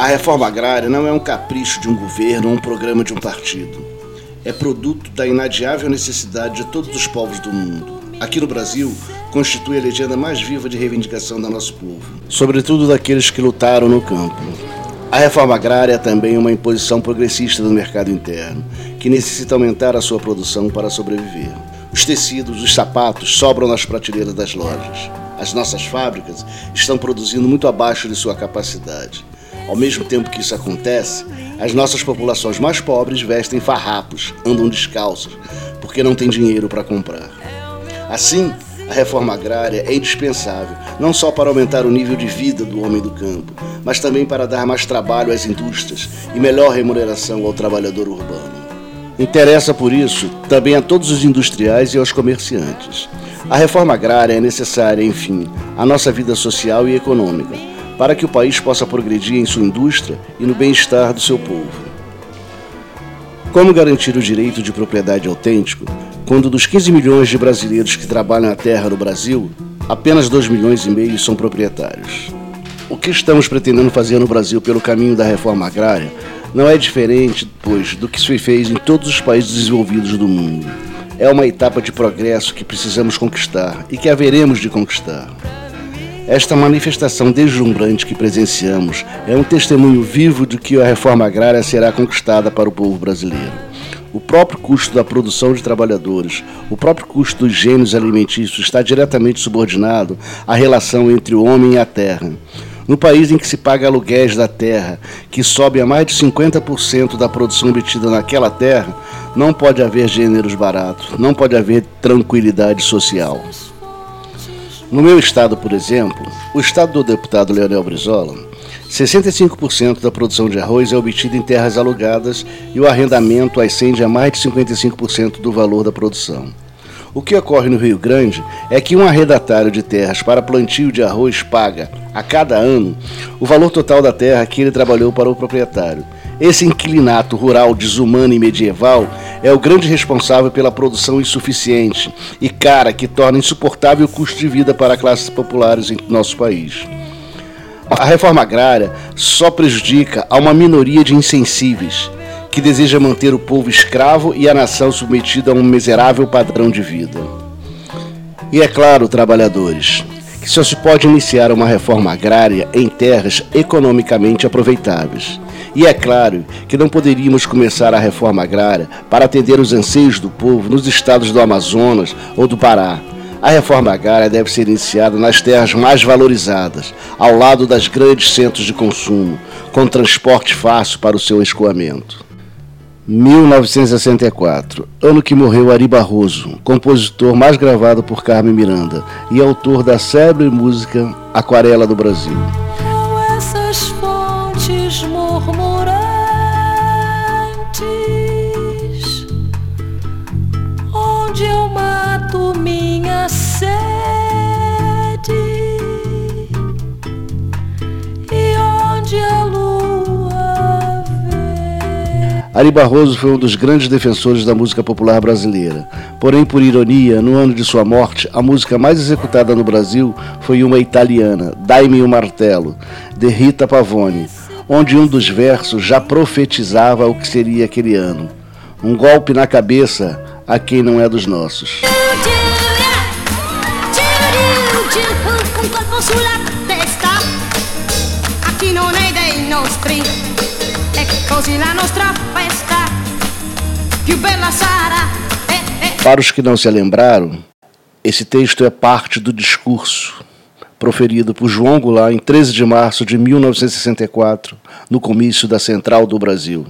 A reforma agrária não é um capricho de um governo ou um programa de um partido. É produto da inadiável necessidade de todos os povos do mundo. Aqui no Brasil, constitui a legenda mais viva de reivindicação do nosso povo, sobretudo daqueles que lutaram no campo. A reforma agrária é também uma imposição progressista do mercado interno, que necessita aumentar a sua produção para sobreviver. Os tecidos, os sapatos sobram nas prateleiras das lojas. As nossas fábricas estão produzindo muito abaixo de sua capacidade. Ao mesmo tempo que isso acontece, as nossas populações mais pobres vestem farrapos, andam descalços, porque não têm dinheiro para comprar. Assim, a reforma agrária é indispensável, não só para aumentar o nível de vida do homem do campo, mas também para dar mais trabalho às indústrias e melhor remuneração ao trabalhador urbano. Interessa, por isso, também a todos os industriais e aos comerciantes. A reforma agrária é necessária, enfim, à nossa vida social e econômica para que o país possa progredir em sua indústria e no bem-estar do seu povo. Como garantir o direito de propriedade autêntico quando dos 15 milhões de brasileiros que trabalham a terra no Brasil, apenas 2 milhões e meio são proprietários? O que estamos pretendendo fazer no Brasil pelo caminho da reforma agrária não é diferente, pois, do que se fez em todos os países desenvolvidos do mundo. É uma etapa de progresso que precisamos conquistar e que haveremos de conquistar. Esta manifestação deslumbrante que presenciamos é um testemunho vivo de que a reforma agrária será conquistada para o povo brasileiro. O próprio custo da produção de trabalhadores, o próprio custo dos gênios alimentícios está diretamente subordinado à relação entre o homem e a terra. No país em que se paga aluguéis da terra, que sobe a mais de 50% da produção obtida naquela terra, não pode haver gêneros baratos, não pode haver tranquilidade social. No meu estado, por exemplo, o estado do deputado Leonel Brizola, 65% da produção de arroz é obtida em terras alugadas e o arrendamento ascende a mais de 55% do valor da produção. O que ocorre no Rio Grande é que um arrendatário de terras para plantio de arroz paga, a cada ano, o valor total da terra que ele trabalhou para o proprietário. Esse inquilinato rural desumano e medieval é o grande responsável pela produção insuficiente e cara que torna insuportável o custo de vida para classes populares em nosso país. A reforma agrária só prejudica a uma minoria de insensíveis que deseja manter o povo escravo e a nação submetida a um miserável padrão de vida. E é claro, trabalhadores, que só se pode iniciar uma reforma agrária em terras economicamente aproveitáveis e é claro que não poderíamos começar a reforma agrária para atender os anseios do povo nos estados do Amazonas ou do Pará. A reforma agrária deve ser iniciada nas terras mais valorizadas, ao lado das grandes centros de consumo, com transporte fácil para o seu escoamento. 1964, ano que morreu Ari Barroso, compositor mais gravado por Carmen Miranda e autor da célebre música Aquarela do Brasil. Ari Barroso foi um dos grandes defensores da música popular brasileira. Porém, por ironia, no ano de sua morte, a música mais executada no Brasil foi uma italiana, Dai-me o Martelo, de Rita Pavone, onde um dos versos já profetizava o que seria aquele ano. Um golpe na cabeça a quem não é dos nossos. Aqui não é dei nostri Eh, eh. Para os que não se lembraram, esse texto é parte do discurso proferido por João Goulart em 13 de março de 1964, no comício da Central do Brasil.